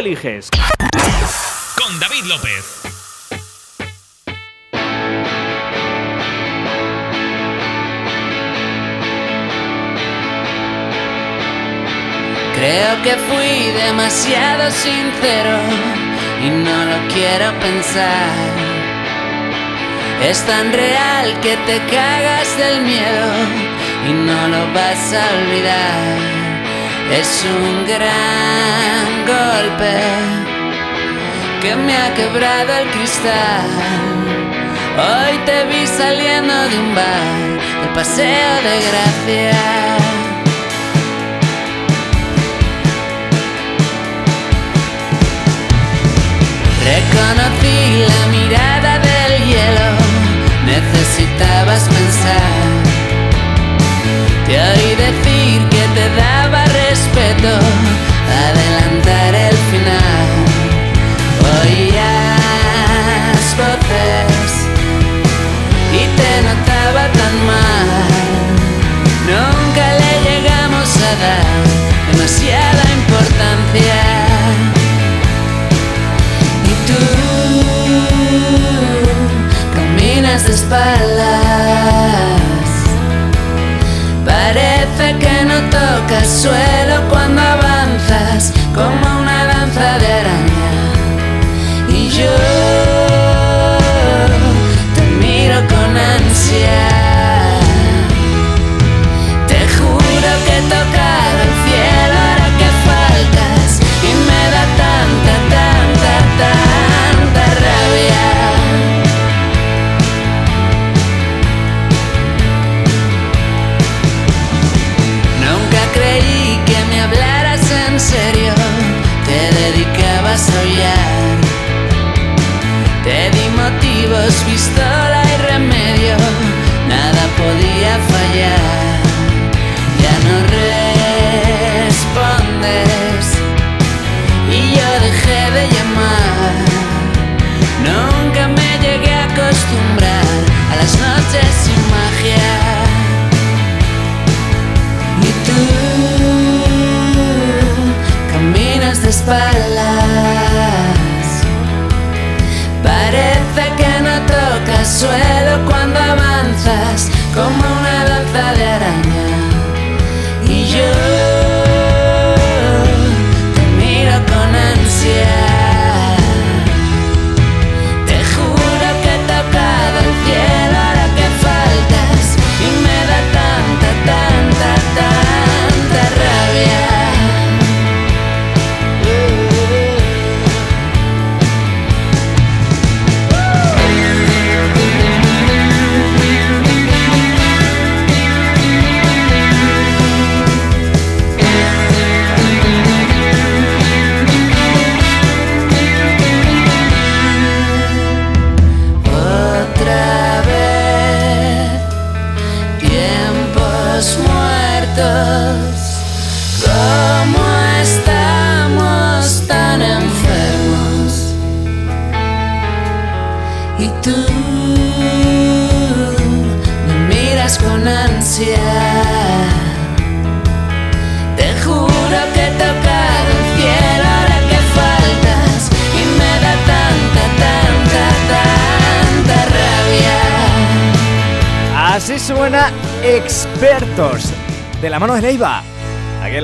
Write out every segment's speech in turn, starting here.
eliges. Con David López. Creo que fui demasiado sincero y no lo quiero pensar. Es tan real que te cagas del miedo y no lo vas a olvidar. Es un gran golpe que me ha quebrado el cristal. Hoy te vi saliendo de un bar, de paseo de gracia. Reconocí la mirada del hielo, necesitabas pensar. Te oí decir que te daba adelantar el final. Oías voces y te notaba tan mal. Nunca le llegamos a dar demasiada importancia. caminas de espaldas. Parece que no tocas suelo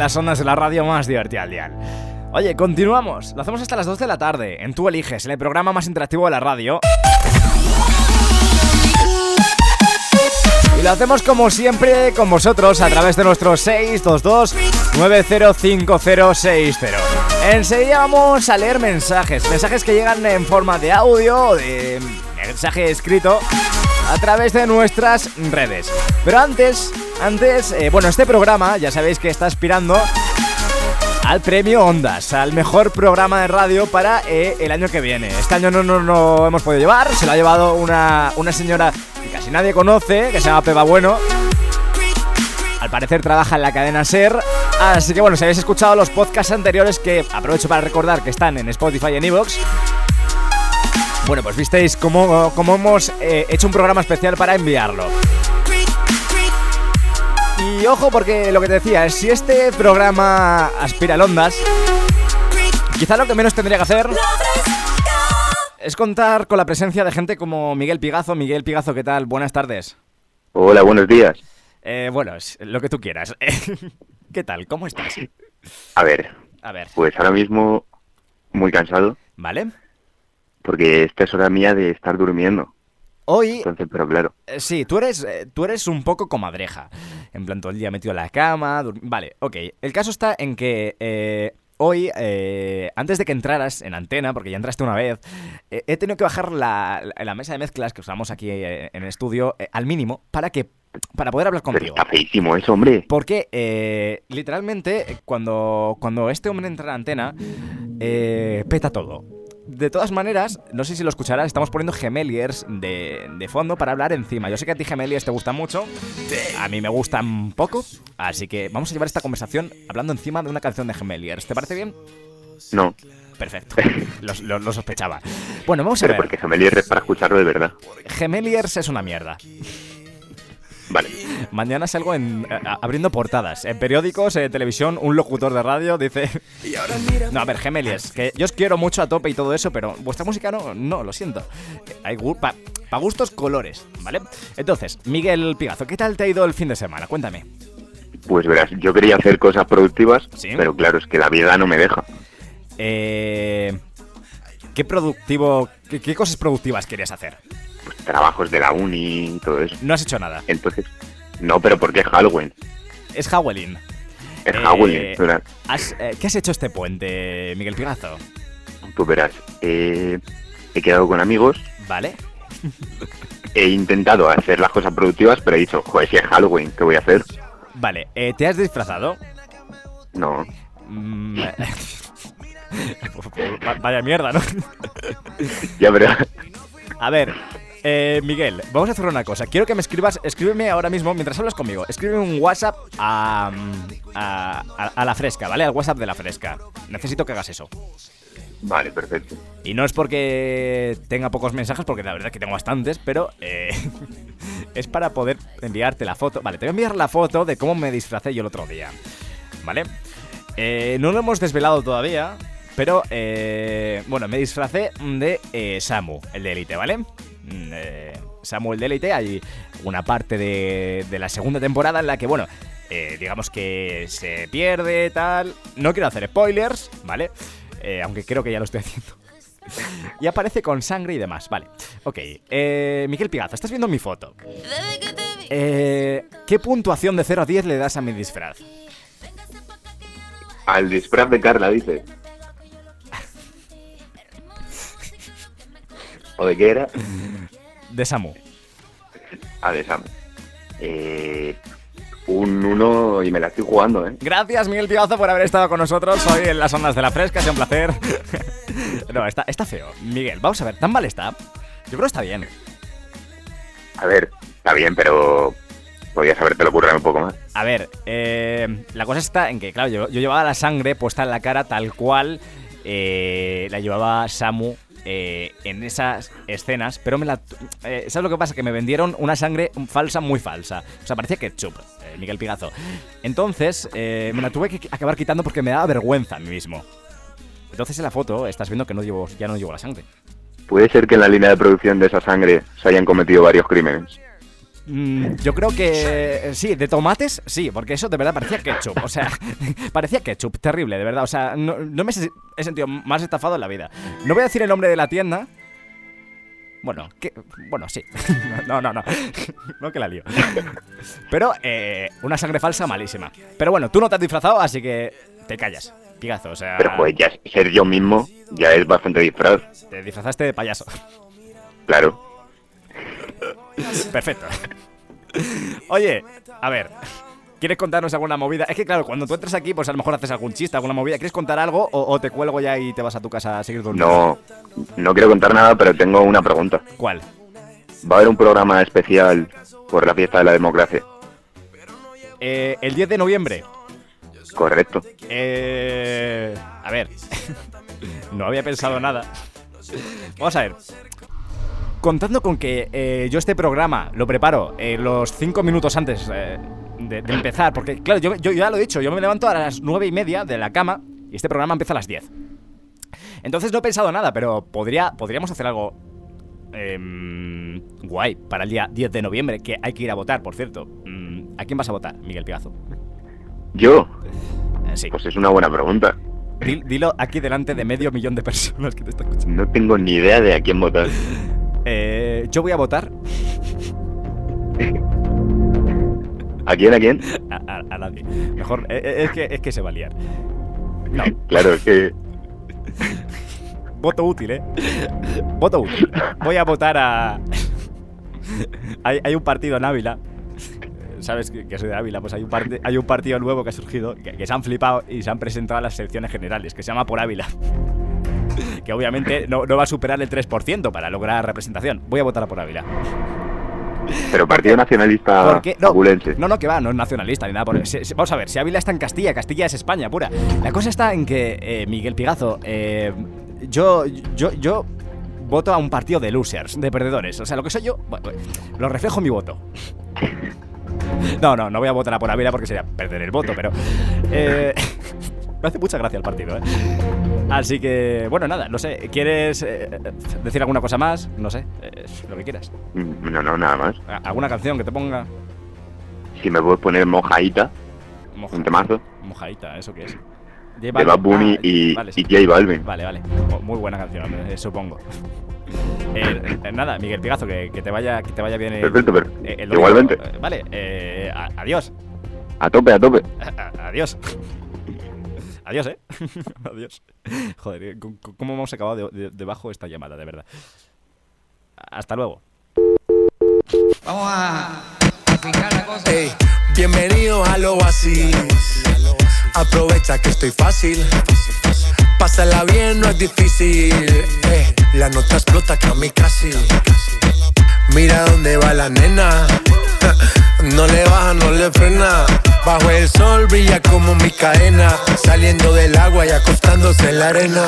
las ondas de la radio más divertida al día. Oye, continuamos. Lo hacemos hasta las 2 de la tarde. En Tú Eliges, en el programa más interactivo de la radio. Y lo hacemos como siempre con vosotros a través de nuestro 622-905060. Enseguida vamos a leer mensajes. Mensajes que llegan en forma de audio o de mensaje escrito a través de nuestras redes. Pero antes, antes, eh, bueno, este programa ya sabéis que está aspirando al premio Ondas, al mejor programa de radio para eh, el año que viene. Este año no nos lo hemos podido llevar, se lo ha llevado una, una señora que casi nadie conoce, que se llama Peba Bueno. Al parecer trabaja en la cadena SER. Así que bueno, si habéis escuchado los podcasts anteriores, que aprovecho para recordar que están en Spotify y en Evox. Bueno, pues visteis cómo, cómo hemos eh, hecho un programa especial para enviarlo. Y ojo porque lo que te decía es si este programa aspira al Ondas, Quizá lo que menos tendría que hacer es contar con la presencia de gente como Miguel Pigazo. Miguel Pigazo, ¿qué tal? Buenas tardes. Hola, buenos días. Eh, bueno, es lo que tú quieras. ¿Qué tal? ¿Cómo estás? A ver, A ver, pues ahora mismo muy cansado ¿vale? Porque esta es hora mía de estar durmiendo. Hoy, Entonces, pero claro, eh, sí, tú eres, eh, tú eres un poco comadreja. En plan, todo el día metido en la cama. Vale, ok. El caso está en que eh, hoy, eh, antes de que entraras en antena, porque ya entraste una vez, he tenido que bajar la, la- la mesa de mezclas que usamos aquí en el estudio al mínimo para que para poder hablar pero contigo. está feísimo eso, hombre. Porque eh, literalmente cuando, cuando este hombre entra en antena, eh, peta todo. De todas maneras, no sé si lo escucharás, estamos poniendo Gemeliers de, de fondo para hablar encima. Yo sé que a ti Gemeliers te gustan mucho, a mí me gustan poco, así que vamos a llevar esta conversación hablando encima de una canción de Gemeliers. ¿Te parece bien? No, Perfecto, lo, sospechaba. Bueno, vamos a pero ver. porque Gemelier es para escucharlo de verdad. Gemeliers es una mierda. Vale, Mañana salgo en, a- abriendo portadas. En periódicos, en televisión, un locutor de radio dice... No, a ver, Gemeliers, que yo os quiero mucho a tope y todo eso, pero vuestra música no, no, lo siento. Hay para gustos colores, ¿vale? Entonces, Miguel Pigazo, ¿qué tal te ha ido el fin de semana? Cuéntame. pues verás, yo quería hacer cosas productivas, Sí. pero claro, es que la vida no me deja. Eh, ¿Qué productivo, qué, qué cosas productivas querías hacer? Trabajos de la uni y todo eso. No has hecho nada. Entonces, no, pero porque es Halloween. Es Halloween. Es Eh, Halloween, verás. Has- eh, ¿Qué has hecho este puente, Miguel Pigazo? Pues verás, eh, he quedado con amigos, ¿Vale? he intentado hacer las cosas productivas, pero he dicho, joder, si es Halloween, ¿qué voy a hacer? Vale, eh, ¿te has disfrazado? No, Mm, Va- Vaya mierda, ¿no? ya verás. A ver, eh, Miguel, vamos a hacer una cosa. Quiero que me escribas, escríbeme ahora mismo, mientras hablas conmigo, escríbeme un WhatsApp a, a, a- a la fresca, ¿vale? Al WhatsApp de la fresca. Necesito que hagas eso. Vale, perfecto. Y no es porque tenga pocos mensajes, porque la verdad es que tengo bastantes, pero eh, es para poder enviarte la foto. Vale, te voy a enviar la foto de cómo me disfracé yo el otro día. ¿Vale? Eh, no lo hemos desvelado todavía, pero eh, bueno, me disfracé de eh, Samu, el de Elite, ¿vale? Mm, eh, Samu, el de Elite, hay una parte de, la segunda temporada en la que, bueno, eh, digamos que se pierde, tal. No quiero hacer spoilers, ¿vale? Eh, aunque creo que ya lo estoy haciendo. y aparece con sangre y demás, vale. Ok, eh, Miguel Pigazo, estás viendo mi foto. Eh, ¿Qué puntuación de 0 a 10 le das a mi disfraz? Al disfraz de Carla, dice. ¿O de qué era? De Samu. Ah, de Sam. Eh, un 1 y me la estoy jugando, ¿eh? Gracias, Miguel Pigazo, por haber estado con nosotros hoy en las ondas de la fresca. Sido un placer. no, está, está feo. Miguel, vamos a ver, ¿tan mal está? Yo creo que está bien. A ver, está bien, pero podías habértelo currado un poco más. A ver, eh, la cosa está en que, claro, yo, yo llevaba la sangre puesta en la cara tal cual eh, la llevaba Samu eh, en esas escenas, pero me la... eh, ¿Sabes lo que pasa? Que me vendieron una sangre falsa, muy falsa. O sea, parecía ketchup, eh, Miguel Pigazo. Entonces, eh, me la tuve que acabar quitando porque me daba vergüenza a mí mismo. Entonces en la foto estás viendo que no llevo, ya no llevo la sangre. Puede ser que en la línea de producción de esa sangre se hayan cometido varios crímenes. Mm, yo creo que eh, sí, de tomates, sí, porque eso de verdad parecía ketchup. O sea, parecía ketchup, terrible, de verdad. O sea, no, no me he he sentido más estafado en la vida. No voy a decir el nombre de la tienda. Bueno, que, bueno, sí. No, no, no. No que la lío. Pero eh, una sangre falsa malísima. Pero bueno, tú no te has disfrazado, así que te callas. Pigazo, o sea, Pero pues ya ser yo mismo ya es bastante disfraz. te disfrazaste de payaso. Claro. Perfecto. Oye, a ver. ¿Quieres contarnos alguna movida? Es que claro, cuando tú entras aquí, pues a lo mejor haces algún chiste, alguna movida. ¿Quieres contar algo o, o te cuelgo ya y te vas a tu casa a seguir durmiendo? No, no quiero contar nada, pero tengo una pregunta. ¿Cuál? Va a haber un programa especial por la fiesta de la democracia. Eh, el 10 de noviembre. Correcto. Eh, a ver. no había pensado nada. Vamos a ver. Contando con que eh, yo este programa lo preparo eh, los 5 minutos antes eh, de, de empezar, porque claro, yo, yo ya lo he dicho, yo me levanto a las 9 y media de la cama y este programa empieza a las 10. Entonces no he pensado nada, pero podría, podríamos hacer algo em, guay para el día 10 de noviembre, que hay que ir a votar, por cierto. Mm, ¿A quién vas a votar, Miguel Pigazo? ¿Yo? Sí. Pues es una buena pregunta. Dil- Dilo aquí delante de medio millón de personas que te están escuchando. No tengo ni idea de a quién votar. Eh, yo voy a votar ¿A quién? ¿A quién? a, a- a nadie. Mejor, eh, eh, es, que, es que se va a liar. No, Claro, es que voto útil, ¿eh? Voto útil. Voy a votar a... hay, hay un partido en Ávila. ¿Sabes que, soy de Ávila? Pues hay un, hay un partido nuevo que ha surgido, que, que se han flipado y se han presentado a las selecciones generales, que se llama Por Ávila. Que obviamente no, no va a superar el 3% para lograr representación. Voy a votar a Por Ávila. Pero Partido Nacionalista. No, no, no, que va, no es nacionalista ni nada. Por... vamos a ver, si Ávila está en Castilla, Castilla es España pura. La cosa está en que, eh, Miguel Pigazo, eh, yo, yo, yo voto a un partido de losers, de perdedores. O sea, lo que soy yo, bueno, lo reflejo en mi voto. No, no, no voy a votar a por Ávila porque sería perder el voto, pero... eh, me hace mucha gracia el partido, ¿eh? Así que, bueno, nada, no sé, ¿quieres eh, decir alguna cosa más? No sé, eh, lo que quieras. Mm, No, no, nada más. ¿A- ¿Alguna canción que te ponga? Si me puedes poner mojaita, Moja- un temazo, Mojadita, ¿eso qué es? J de Bad Bunny Ah, y, vale, y. J Balvin. Vale, vale. Mu- Muy buena canción, eh, supongo. Eh, eh, nada, Miguel Pigazo, que, que te vaya que te vaya bien el, Perfecto, perfecto. el domingo. Igualmente. Vale, eh, a- adiós. A tope, a tope. A- Adiós. Adiós, ¿eh? Adiós. Joder, eh, ¿cómo- ¿cómo hemos acabado de- de- debajo esta llamada, de verdad? Hasta luego. Vamos a, a fijar la cosa. Ey, bienvenidos al oasis. Aprovecha que estoy fácil. Pásala bien, no es difícil. Eh, la nota explota casi. Mira dónde va la nena. No le baja, no le frena. Bajo el sol brilla como mi cadena. Saliendo del agua y acostándose en la arena.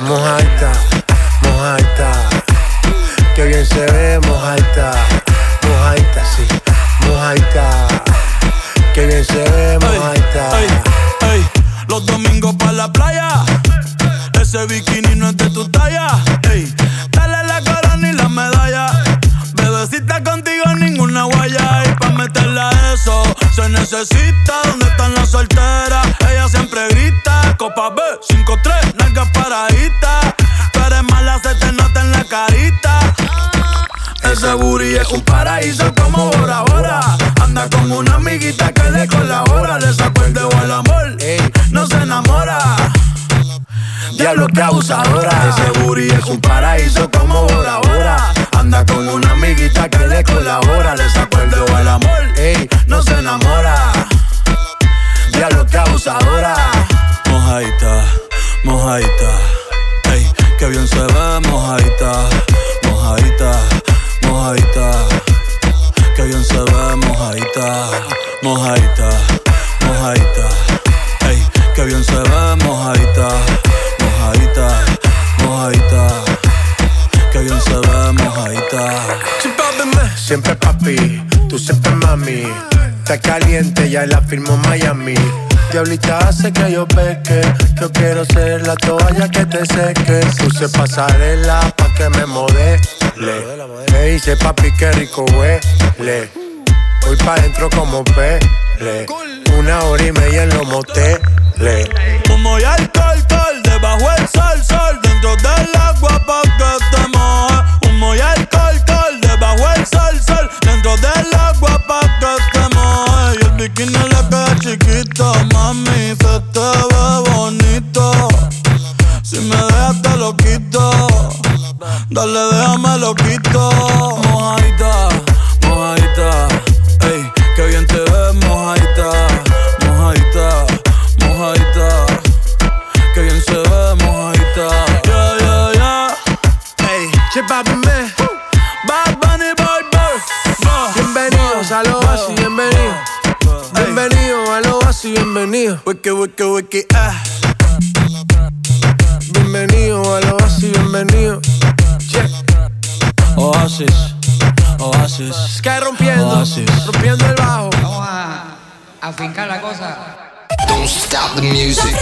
Mojaita, mojaita. Que bien se ve, mojaita. Mojaita, sí. Mojaita. Que bien se ve, mojaita. Los domingos para la playa. Ese bikini no es de tu talla. Ey, meterla a eso se necesita. ¿Dónde están las solteras? Ella siempre grita. Copa B, 5-3, nalgas paraditas. Tú eres mala, se te nota en la carita. Ese booty es un paraíso como Bora Bora. Anda con una amiguita que le colabora. Le sacó el dedo al amor, no se enamora. Diablo que abusadora. Ese booty es un paraíso como Bora Bora. Anda con una amiguita que le colabora. Le sacó el dedo al amor, Ey. no se enamora. Diablo que abusadora. Mojaita, mojaita. Ey, que bien se ve, mojaita, mojaita, mojaita. Que bien se ve, mojaita, mojaita, mojaita. Ey, que bien se ve, mojaita, mojaita, mojaita. Que bien se ve, mojaita. Siempre papi, tú siempre mami. Está caliente, ya la firmó Miami. Diablita hace que yo peque. Yo quiero ser la toalla que te seque. Puse pasarela pa' que me modele. Me dice papi, qué rico huele. Voy pa' dentro como pele. Una hora y media en los moteles. Humo y alcohol, debajo el sol, sol, dentro del agua pa' que te moje. Humo y alcohol, col, debajo el sol, sol, dentro del agua pa' que te moje. Y el bikini le queda chiquito, mami, se te ve bonito. Si me dejas te lo quito, dale déjame lo quito. Ah. Bienvenido a lo así, bienvenido. Yeah. Oasis, Oasis. Sky rompiendo, Oasis. rompiendo el bajo. Vamos a, a fincar la cosa. Don't stop the music.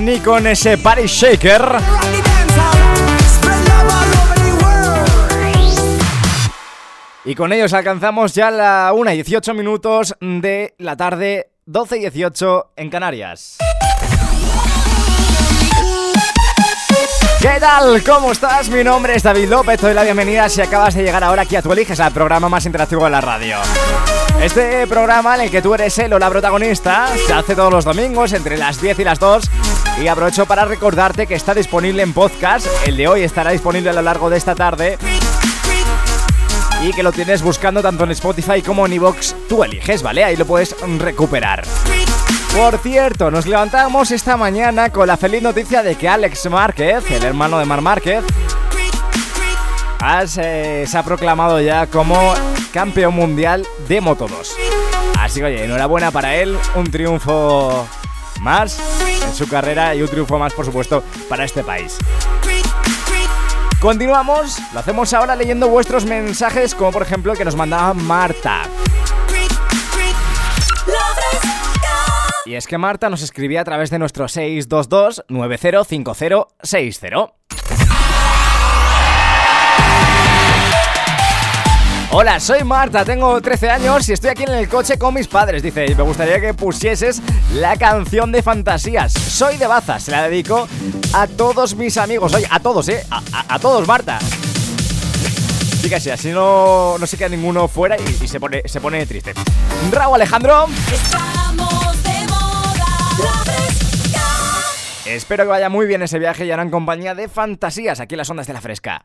Son Río y Nico en ese Party Shaker. Y con ellos alcanzamos ya la 1 y 18 minutos de la tarde, 12 y 18 en Canarias. ¿Qué tal? ¿Cómo estás? Mi nombre es David López, doy la bienvenida si acabas de llegar ahora aquí a Tu Eliges, al programa más interactivo de la radio. Este programa en el que tú eres el o la protagonista se hace todos los domingos entre las 10 y las 2 y aprovecho para recordarte que está disponible en podcast, el de hoy estará disponible a lo largo de esta tarde y que lo tienes buscando tanto en Spotify como en iVoox, tú eliges, ¿vale? Ahí lo puedes recuperar. Por cierto, nos levantamos esta mañana con la feliz noticia de que Alex Márquez, el hermano de Mar Márquez, se ha proclamado ya como campeón mundial de Moto 2. Así que oye, enhorabuena para él, un triunfo más su carrera y un triunfo más, por supuesto, para este país. Continuamos, lo hacemos ahora leyendo vuestros mensajes, como por ejemplo el que nos mandaba Marta. Y es que Marta nos escribía a través de nuestro 622 905060. Hola, soy Marta, tengo 13 años y estoy aquí en el coche con mis padres. Dice, me gustaría que pusieses la canción de fantasías. Soy de Baza, se la dedico a todos mis amigos. Oye, a todos, ¿eh? A, todos, Marta. Fíjate, así no, no se queda ninguno fuera y, se, pone, se pone triste. Raúl Alejandro. Espero que vaya muy bien ese viaje y en compañía de fantasías aquí en las ondas de la fresca.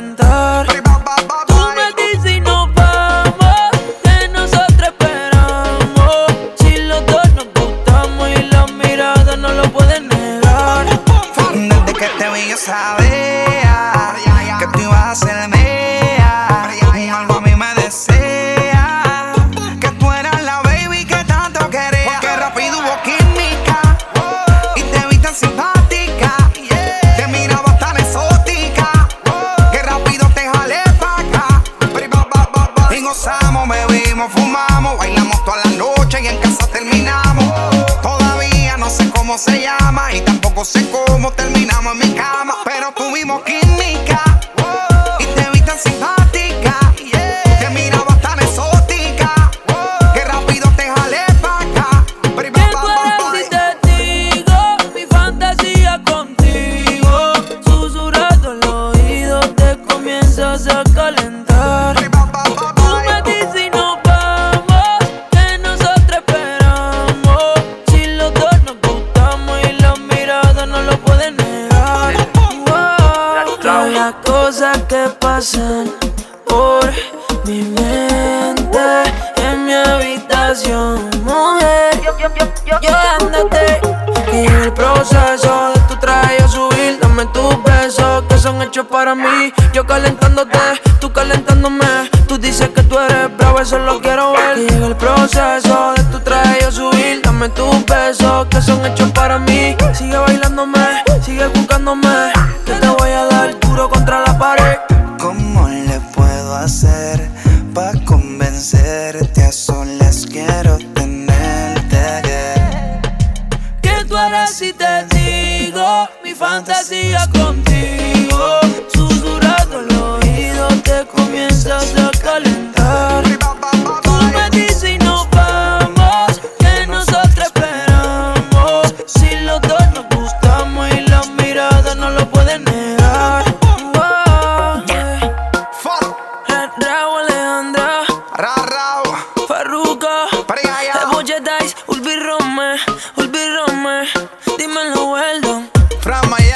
para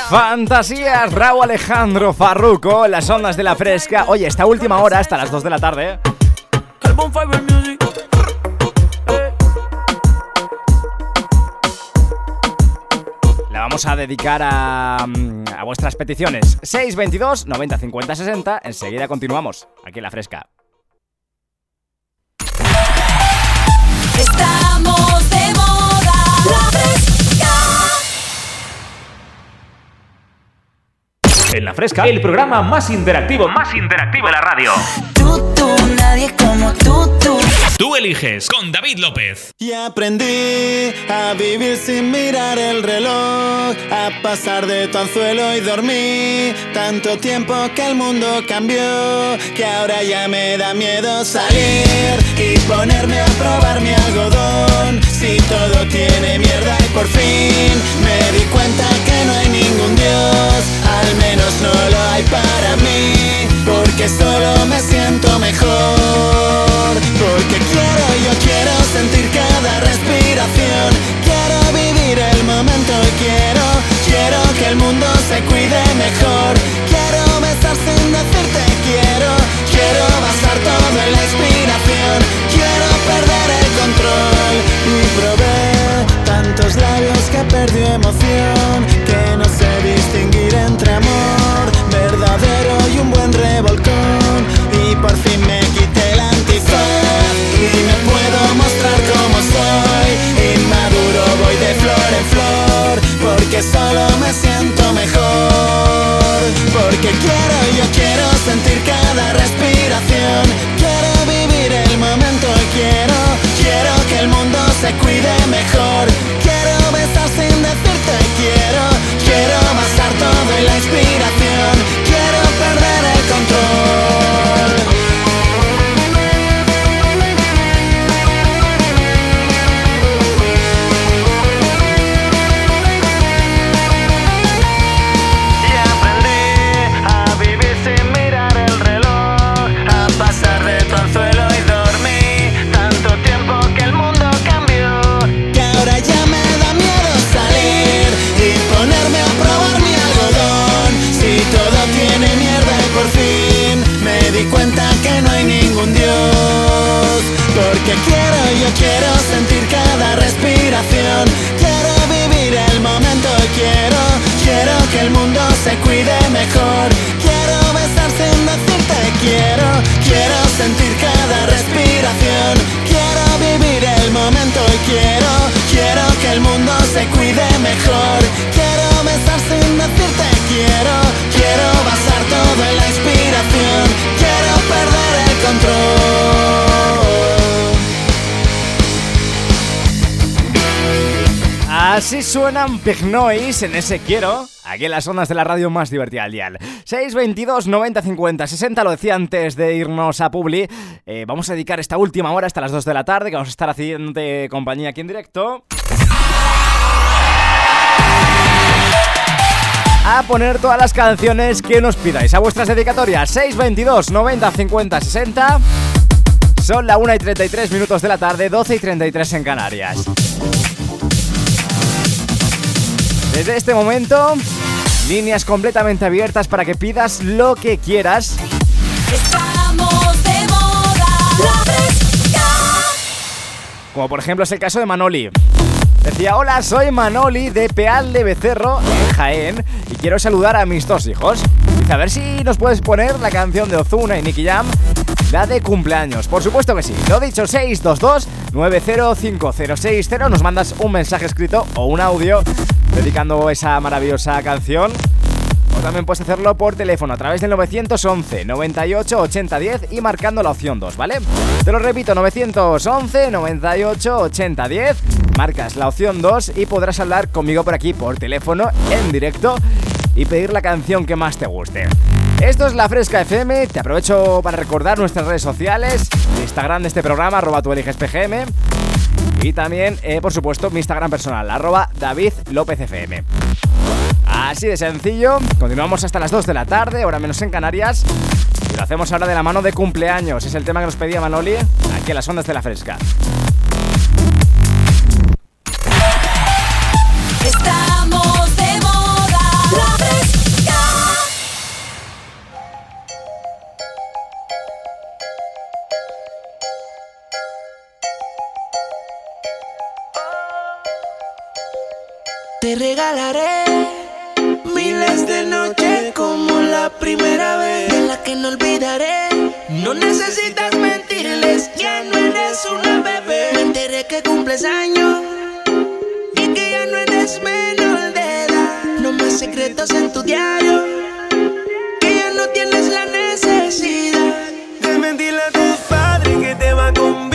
Fantasías, Raúl Alejandro Farruco, las ondas de la fresca. Oye, esta última hora, hasta las 2 de la tarde. la vamos a dedicar a, mm, a vuestras peticiones. 622 90 50 60. Enseguida continuamos aquí en la fresca. Estamos En la fresca, el programa más interactivo, más interactivo de la radio. Tú, tú, nadie como tú, tú. Tú eliges con David López. Y aprendí a vivir sin mirar el reloj, a pasar de tu anzuelo y dormí. Tanto tiempo que el mundo cambió, que ahora ya me da miedo salir y ponerme a probar mi algodón. Si todo tiene mierda y por fin me di cuenta ningún Dios, al menos no lo hay para mí, porque solo me siento mejor. Que el mundo se cuide mejor. Quiero besar sin decirte quiero, quiero sentir cada respiración. Quiero vivir el momento y quiero, quiero que el mundo se cuide mejor. Quiero besar sin decirte quiero, quiero basar todo en la inspiración. Quiero perder el control. Así suenan Big Noise en ese quiero. Aquí en las ondas de la radio más divertida del dial. 622 90 50 60, lo decía antes de irnos a Publi. Eh, vamos a dedicar esta última hora hasta las 2 de la tarde, que vamos a estar haciendo compañía aquí en directo. A poner todas las canciones que nos pidáis a vuestras dedicatorias. 622 90 50 60. Son la 1 y 33 minutos de la tarde, 12 y 33 en Canarias. Desde este momento, líneas completamente abiertas para que pidas lo que quieras. Estamos de moda. La fresca. Como por ejemplo es el caso de Manoli. Decía, hola, soy Manoli de Peal de Becerro, en Jaén, y quiero saludar a mis dos hijos. Dice, a ver si nos puedes poner la canción de Ozuna y Nicky Jam, de cumpleaños. Por supuesto que sí. Lo dicho, 622-905060. Nos mandas un mensaje escrito o un audio dedicando esa maravillosa canción. O también puedes hacerlo por teléfono a través del 911 98 80 10 y marcando la opción 2, ¿vale? Te lo repito, 911 98 80 10. Marcas la opción 2 y podrás hablar conmigo por aquí por teléfono en directo y pedir la canción que más te guste. Esto es La Fresca FM, te aprovecho para recordar nuestras redes sociales, Instagram de este programa, arroba tu y también, eh, por supuesto, mi Instagram personal, arroba David López FM. Así de sencillo, continuamos hasta las 2 de la tarde, hora menos en Canarias, y lo hacemos ahora de la mano de cumpleaños, es el tema que nos pedía Manoli, aquí en las ondas de La Fresca. Regalaré miles de noches como la primera vez, de la que no olvidaré. No necesitas mentirles, ya no eres una bebé. Me enteré que cumples años y que ya no eres menor de edad. No más secretos en tu diario, que ya no tienes la necesidad de mentirle a tus padres que te va a convencer.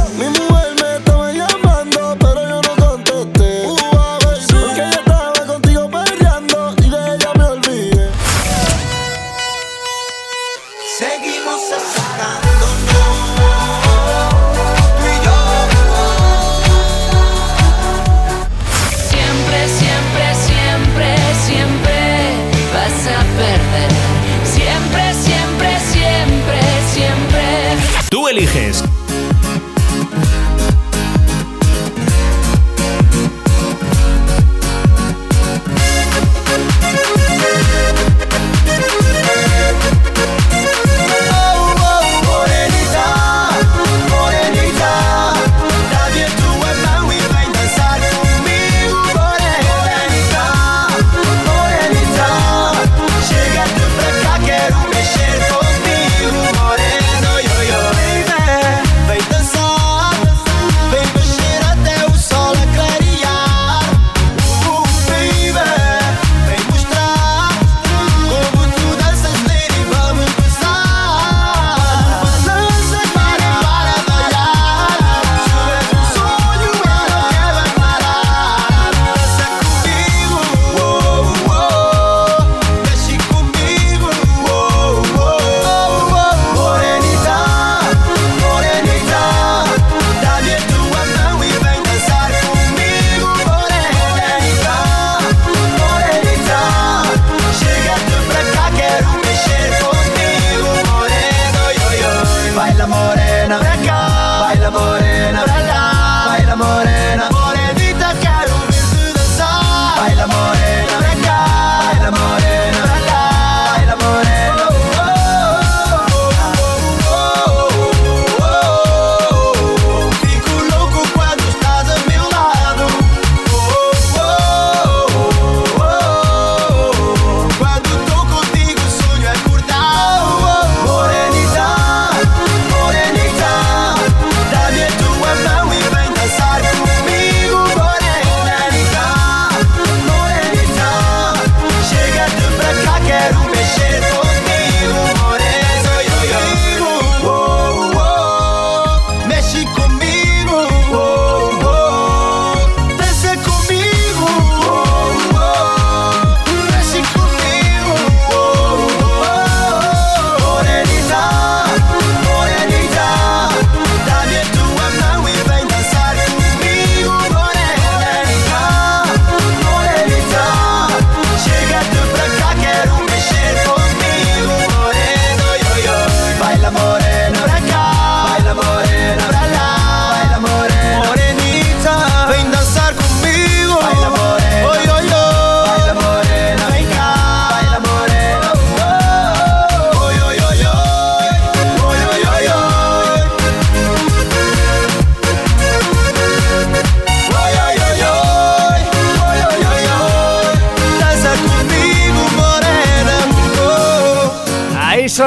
eliges.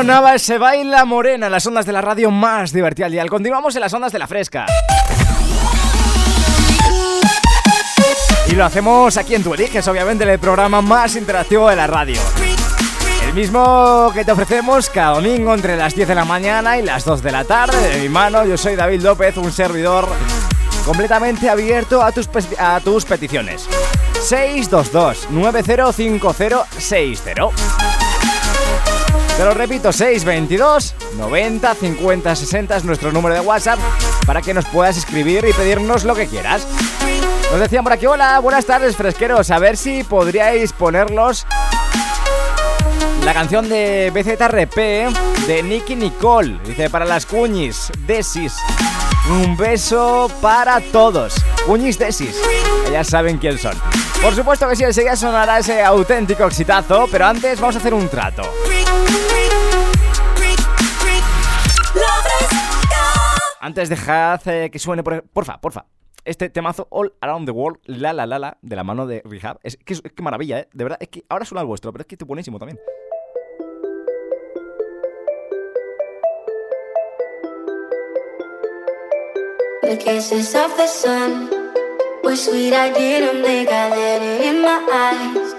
Sonaba ese baila morena, las ondas de la radio más divertida al Continuamos en las ondas de la fresca. Y lo hacemos aquí en Tu Eliges, obviamente, en el programa más interactivo de la radio. El mismo que te ofrecemos cada domingo entre las 10 de la mañana y las 2 de la tarde. De mi mano, yo soy David López, un servidor completamente abierto a tus, a tus peticiones. 622 905060 te lo repito, 622 90 50 60 es nuestro número de WhatsApp para que nos puedas escribir y pedirnos lo que quieras. Nos decían por aquí, hola, buenas tardes fresqueros, a ver si podríais ponerlos la canción de BZRP de Nicky Nicole, dice para las cuñis, Desis. Un beso para todos. Cuñis Desis. Ya saben quién son. Por supuesto que sí, enseguida sonará ese auténtico exitazo, pero antes vamos a hacer un trato. Antes dejad eh, que suene, por, porfa, porfa. Este temazo All Around the World, la la la la, de la mano de Rehab. Es que, es, que maravilla, ¿eh? De verdad, es que ahora suena el vuestro, pero es que es buenísimo también. The kisses of the sun were sweet. I didn't think I let it in my eyes.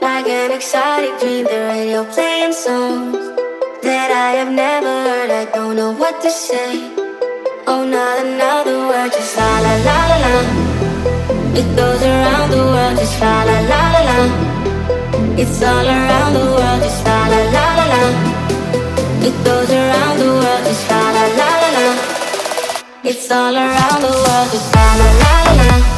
Like an exotic dream, the radio playing songs that I have never heard. I don't know what to say. Oh, not another word, just la la la la la. It goes around the world, just la la la la la. It's all around the world, just la la la la la. It goes around the world, just la la la la la. It's all around the world, just la la la la la.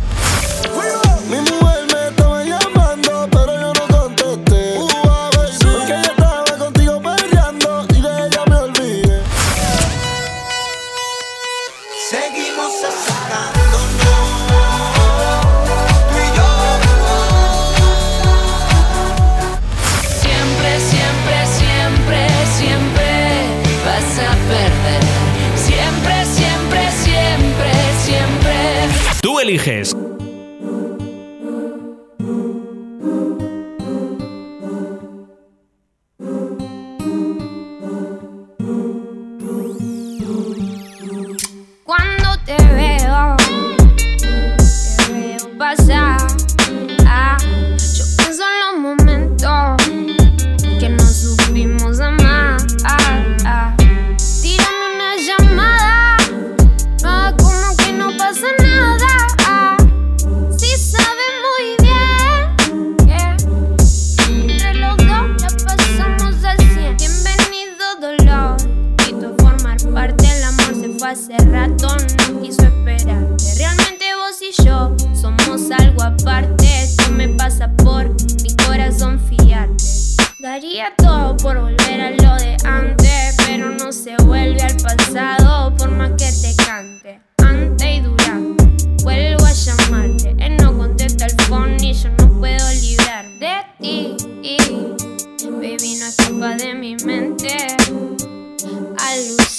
Eliges. hace rato no quiso esperar. Realmente vos y yo somos algo aparte. Esto me pasa por mi corazón fiarte. Daría todo por volver a lo de antes, pero no se vuelve al pasado.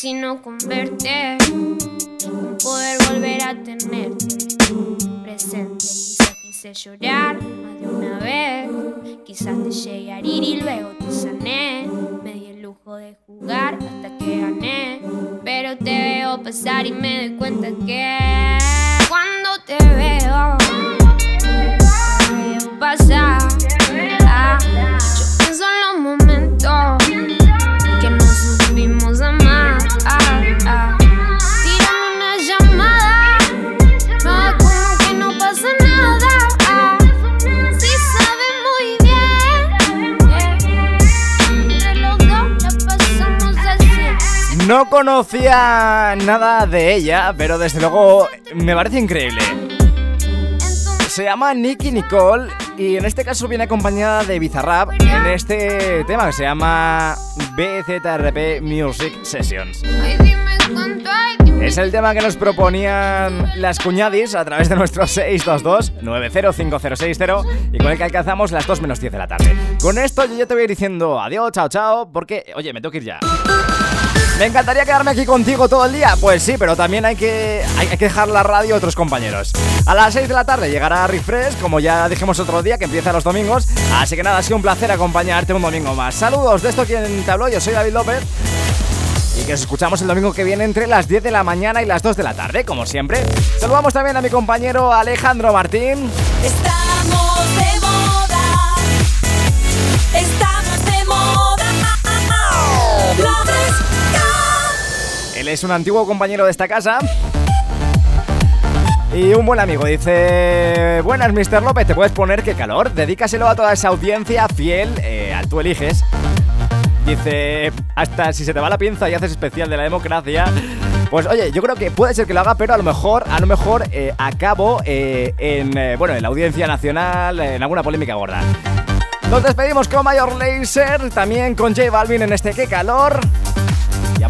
Alucino con verte, con poder volver a tenerte presente. Quizás quise llorar más de una vez, quizás te llegué a herir y luego te sané. Me di el lujo de jugar hasta que gané, pero te veo pasar y me doy cuenta que cuando te veo, te veo pasar. No conocía nada de ella, pero desde luego me parece increíble. Se llama Nicky Nicole y en este caso viene acompañada de Bizarrap en este tema que se llama BZRP Music Sessions. Es el tema que nos proponían las cuñadis a través de nuestro 622-905060 y con el que alcanzamos las 2 menos 10 de la tarde. Con esto yo ya te voy a ir diciendo adiós, chao, chao, porque, oye, me tengo que ir ya. ¿Me encantaría quedarme aquí contigo todo el día? Pues sí, pero también hay que, hay que dejar la radio a otros compañeros. A las 6 de la tarde llegará Refresh, como ya dijimos otro día, que empieza los domingos. Así que nada, ha sido un placer acompañarte un domingo más. Saludos de esto quien te habló, yo soy David López. Y que os escuchamos el domingo que viene entre las 10 de la mañana y las 2 de la tarde, como siempre. Saludamos también a mi compañero Alejandro Martín. Estamos es un antiguo compañero de esta casa. Y un buen amigo dice: Buenas, Mr. López, ¿te puedes poner qué calor? Dedícaselo a toda esa audiencia fiel eh, al tú eliges. Dice: Hasta si se te va la pinza y haces especial de la democracia. Pues oye, yo creo que puede ser que lo haga, pero a lo mejor, a lo mejor eh, acabo eh, en, bueno, en la audiencia nacional, en alguna polémica gorda. Nos despedimos con Mayor Laser, también con J Balvin en este Qué calor.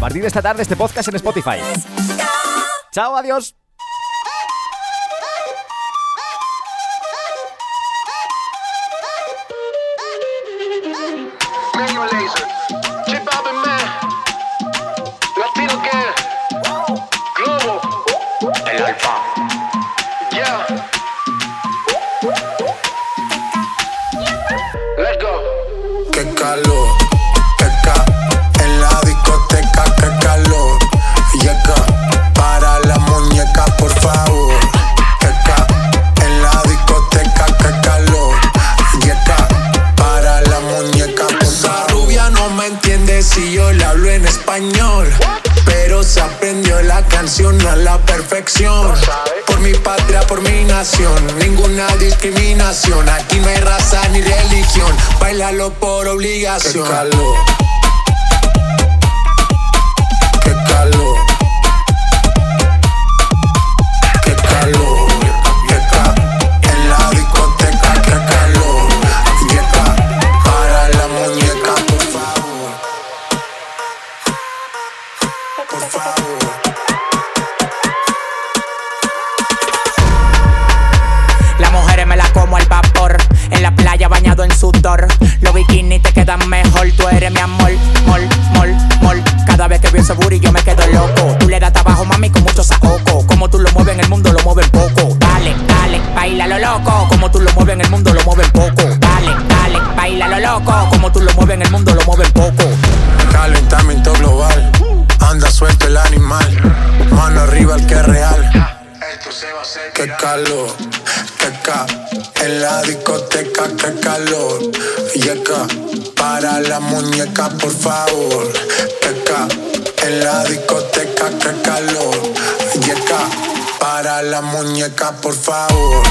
Partir de esta tarde este podcast en Spotify. Chao, adiós. Laser, obligación. Calor. Veo ese booty yo me quedo loco. Tú le das trabajo, mami, con mucho saoco. Como tú lo mueves en el mundo, lo mueven poco. Dale, dale, baila lo loco. Como tú lo mueves en el mundo, lo mueven poco. Dale, dale, baila lo loco. Como tú lo mueves en el mundo, lo mueven poco. Calentamiento global. Anda suelto el animal. Mano arriba el que es real. Qué calor, qué ca en la discoteca, qué calor. Llega para la muñeca, por favor. Qué ca en la discoteca, qué calor. Llega para la muñeca, por favor.